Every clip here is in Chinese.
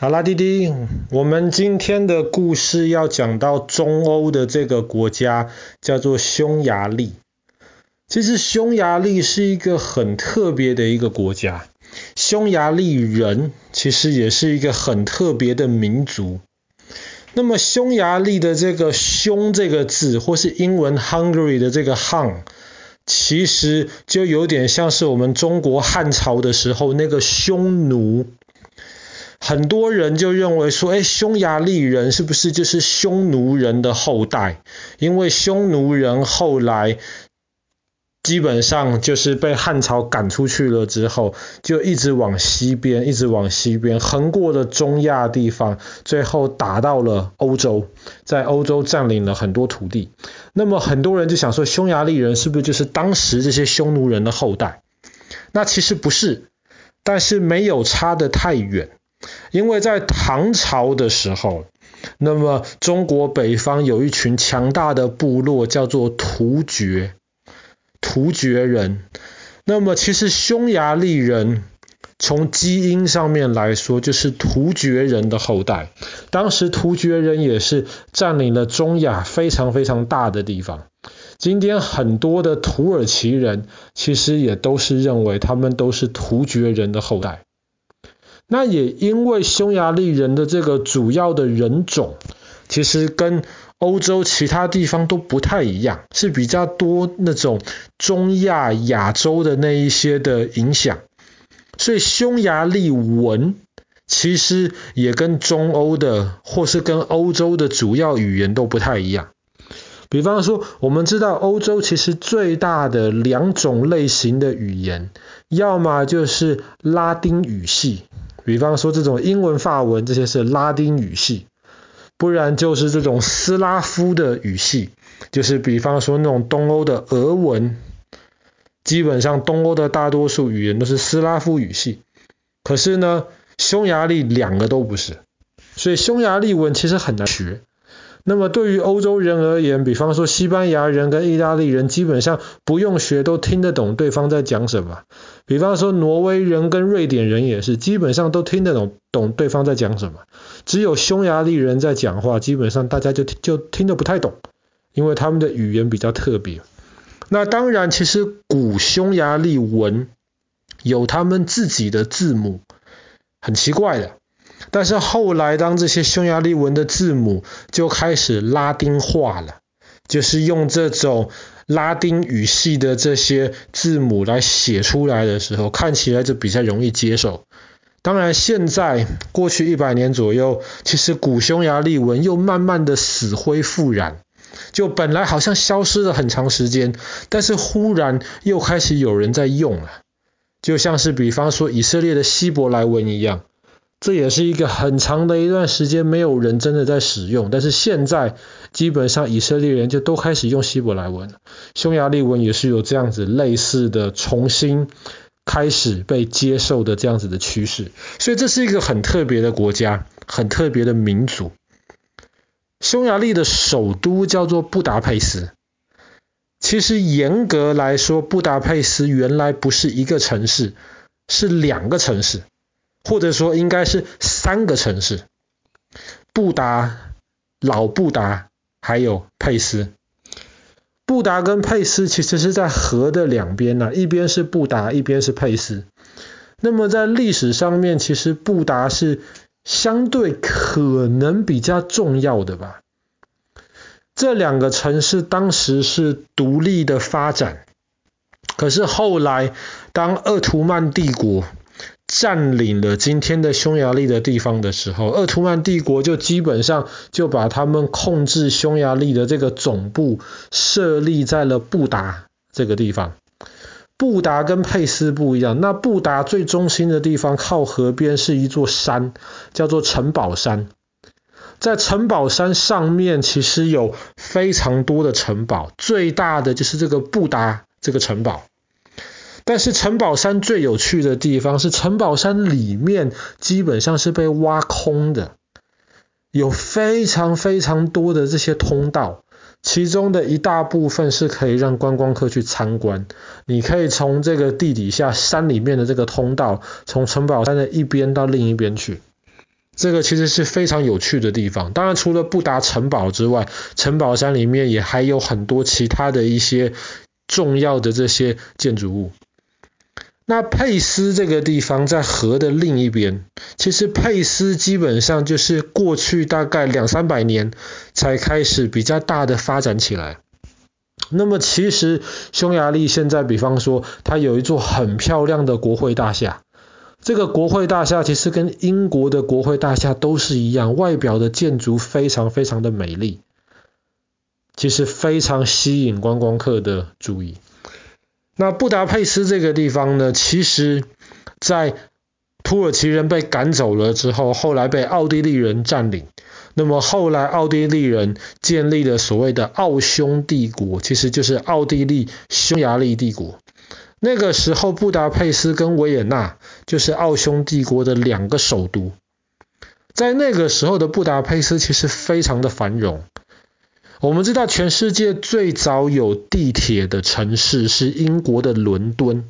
好啦，弟弟，我们今天的故事要讲到中欧的这个国家，叫做匈牙利。其实匈牙利是一个很特别的一个国家，匈牙利人其实也是一个很特别的民族。那么匈牙利的这个“匈”这个字，或是英文 “Hungary” 的这个 “Hun”，其实就有点像是我们中国汉朝的时候那个匈奴。很多人就认为说，哎，匈牙利人是不是就是匈奴人的后代？因为匈奴人后来基本上就是被汉朝赶出去了之后，就一直往西边，一直往西边，横过了中亚地方，最后打到了欧洲，在欧洲占领了很多土地。那么很多人就想说，匈牙利人是不是就是当时这些匈奴人的后代？那其实不是，但是没有差得太远。因为在唐朝的时候，那么中国北方有一群强大的部落，叫做突厥，突厥人。那么其实匈牙利人从基因上面来说，就是突厥人的后代。当时突厥人也是占领了中亚非常非常大的地方。今天很多的土耳其人，其实也都是认为他们都是突厥人的后代。那也因为匈牙利人的这个主要的人种，其实跟欧洲其他地方都不太一样，是比较多那种中亚、亚洲的那一些的影响，所以匈牙利文其实也跟中欧的或是跟欧洲的主要语言都不太一样。比方说，我们知道欧洲其实最大的两种类型的语言，要么就是拉丁语系。比方说，这种英文、法文这些是拉丁语系，不然就是这种斯拉夫的语系，就是比方说那种东欧的俄文，基本上东欧的大多数语言都是斯拉夫语系。可是呢，匈牙利两个都不是，所以匈牙利文其实很难学。那么对于欧洲人而言，比方说西班牙人跟意大利人，基本上不用学都听得懂对方在讲什么。比方说挪威人跟瑞典人也是，基本上都听得懂懂对方在讲什么。只有匈牙利人在讲话，基本上大家就就听得不太懂，因为他们的语言比较特别。那当然，其实古匈牙利文有他们自己的字母，很奇怪的。但是后来，当这些匈牙利文的字母就开始拉丁化了，就是用这种拉丁语系的这些字母来写出来的时候，看起来就比较容易接受。当然，现在过去一百年左右，其实古匈牙利文又慢慢的死灰复燃，就本来好像消失了很长时间，但是忽然又开始有人在用了，就像是比方说以色列的希伯来文一样。这也是一个很长的一段时间没有人真的在使用，但是现在基本上以色列人就都开始用希伯来文，匈牙利文也是有这样子类似的重新开始被接受的这样子的趋势，所以这是一个很特别的国家，很特别的民族。匈牙利的首都叫做布达佩斯，其实严格来说，布达佩斯原来不是一个城市，是两个城市。或者说应该是三个城市：布达、老布达，还有佩斯。布达跟佩斯其实是在河的两边呢，一边是布达，一边是佩斯。那么在历史上面，其实布达是相对可能比较重要的吧。这两个城市当时是独立的发展，可是后来当鄂图曼帝国占领了今天的匈牙利的地方的时候，鄂图曼帝国就基本上就把他们控制匈牙利的这个总部设立在了布达这个地方。布达跟佩斯不一样，那布达最中心的地方靠河边是一座山，叫做城堡山。在城堡山上面其实有非常多的城堡，最大的就是这个布达这个城堡。但是城堡山最有趣的地方是，城堡山里面基本上是被挖空的，有非常非常多的这些通道，其中的一大部分是可以让观光客去参观。你可以从这个地底下山里面的这个通道，从城堡山的一边到另一边去。这个其实是非常有趣的地方。当然，除了布达城堡之外，城堡山里面也还有很多其他的一些重要的这些建筑物。那佩斯这个地方在河的另一边，其实佩斯基本上就是过去大概两三百年才开始比较大的发展起来。那么其实匈牙利现在，比方说它有一座很漂亮的国会大厦，这个国会大厦其实跟英国的国会大厦都是一样，外表的建筑非常非常的美丽，其实非常吸引观光客的注意。那布达佩斯这个地方呢，其实，在土耳其人被赶走了之后，后来被奥地利人占领。那么后来奥地利人建立了所谓的奥匈帝国，其实就是奥地利匈牙利帝国。那个时候，布达佩斯跟维也纳就是奥匈帝国的两个首都。在那个时候的布达佩斯，其实非常的繁荣。我们知道，全世界最早有地铁的城市是英国的伦敦，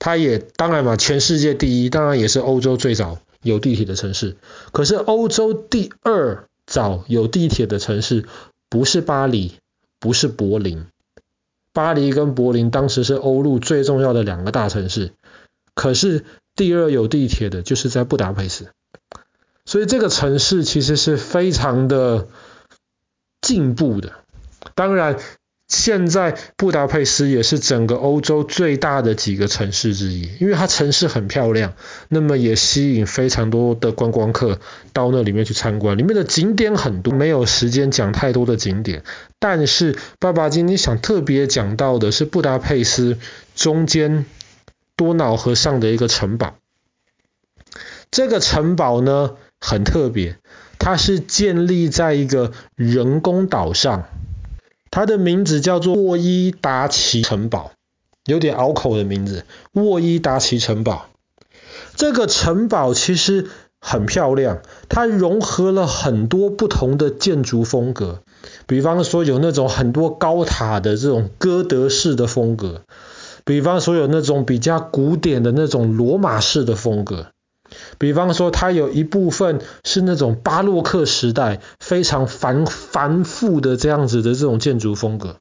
它也当然嘛，全世界第一，当然也是欧洲最早有地铁的城市。可是欧洲第二早有地铁的城市不是巴黎，不是柏林。巴黎跟柏林当时是欧陆最重要的两个大城市，可是第二有地铁的就是在布达佩斯，所以这个城市其实是非常的。进步的，当然，现在布达佩斯也是整个欧洲最大的几个城市之一，因为它城市很漂亮，那么也吸引非常多的观光客到那里面去参观，里面的景点很多，没有时间讲太多的景点，但是爸爸今天想特别讲到的是布达佩斯中间多瑙河上的一个城堡，这个城堡呢很特别。它是建立在一个人工岛上，它的名字叫做沃伊达奇城堡，有点拗口的名字。沃伊达奇城堡，这个城堡其实很漂亮，它融合了很多不同的建筑风格，比方说有那种很多高塔的这种哥德式的风格，比方说有那种比较古典的那种罗马式的风格。比方说，它有一部分是那种巴洛克时代非常繁繁复的这样子的这种建筑风格，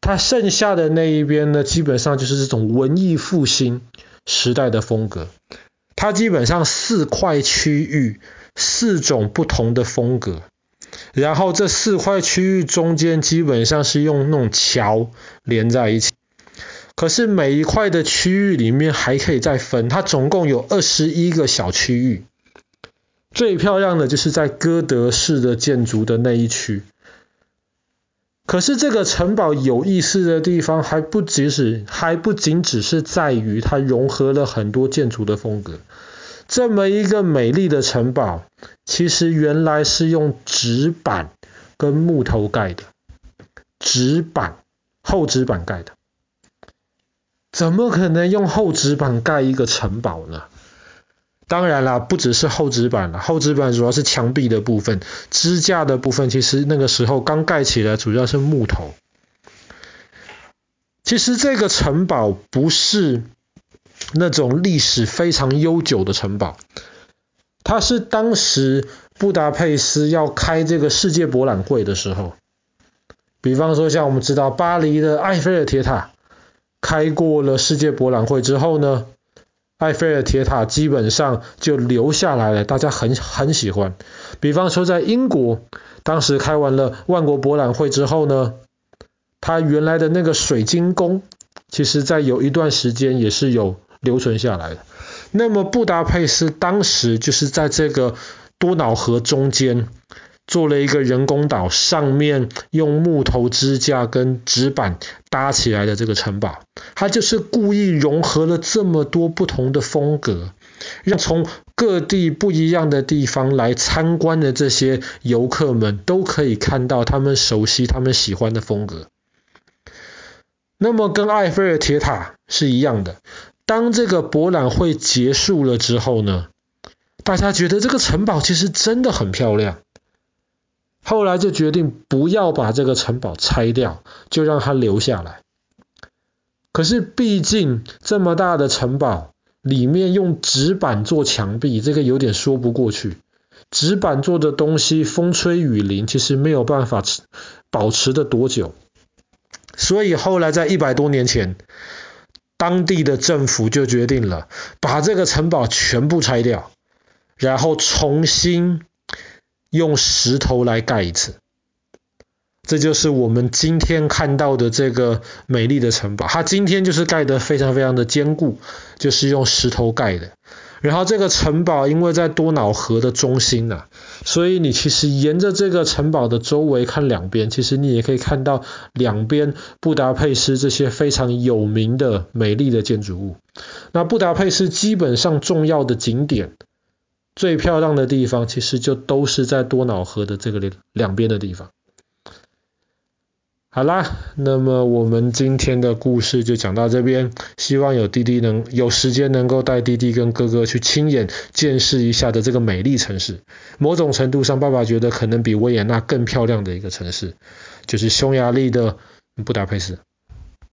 它剩下的那一边呢，基本上就是这种文艺复兴时代的风格。它基本上四块区域，四种不同的风格，然后这四块区域中间基本上是用那种桥连在一起。可是每一块的区域里面还可以再分，它总共有二十一个小区域。最漂亮的就是在哥德式的建筑的那一区。可是这个城堡有意思的地方还不只是，还不仅只是在于它融合了很多建筑的风格。这么一个美丽的城堡，其实原来是用纸板跟木头盖的，纸板，厚纸板盖的。怎么可能用厚纸板盖一个城堡呢？当然啦，不只是厚纸板了，厚纸板主要是墙壁的部分，支架的部分其实那个时候刚盖起来主要是木头。其实这个城堡不是那种历史非常悠久的城堡，它是当时布达佩斯要开这个世界博览会的时候，比方说像我们知道巴黎的埃菲尔铁塔。开过了世界博览会之后呢，埃菲尔铁塔基本上就留下来了，大家很很喜欢。比方说在英国，当时开完了万国博览会之后呢，它原来的那个水晶宫，其实在有一段时间也是有留存下来的。那么布达佩斯当时就是在这个多瑙河中间。做了一个人工岛，上面用木头支架跟纸板搭起来的这个城堡，它就是故意融合了这么多不同的风格，让从各地不一样的地方来参观的这些游客们都可以看到他们熟悉、他们喜欢的风格。那么跟埃菲尔铁塔是一样的，当这个博览会结束了之后呢，大家觉得这个城堡其实真的很漂亮。后来就决定不要把这个城堡拆掉，就让它留下来。可是毕竟这么大的城堡，里面用纸板做墙壁，这个有点说不过去。纸板做的东西，风吹雨淋，其实没有办法保持的多久。所以后来在一百多年前，当地的政府就决定了，把这个城堡全部拆掉，然后重新用石头来盖一次。这就是我们今天看到的这个美丽的城堡，它今天就是盖得非常非常的坚固，就是用石头盖的。然后这个城堡因为在多瑙河的中心呐、啊，所以你其实沿着这个城堡的周围看两边，其实你也可以看到两边布达佩斯这些非常有名的美丽的建筑物。那布达佩斯基本上重要的景点、最漂亮的地方，其实就都是在多瑙河的这个两边的地方。好啦，那么我们今天的故事就讲到这边。希望有弟弟能有时间能够带弟弟跟哥哥去亲眼见识一下的这个美丽城市。某种程度上，爸爸觉得可能比维也纳更漂亮的一个城市，就是匈牙利的布达佩斯。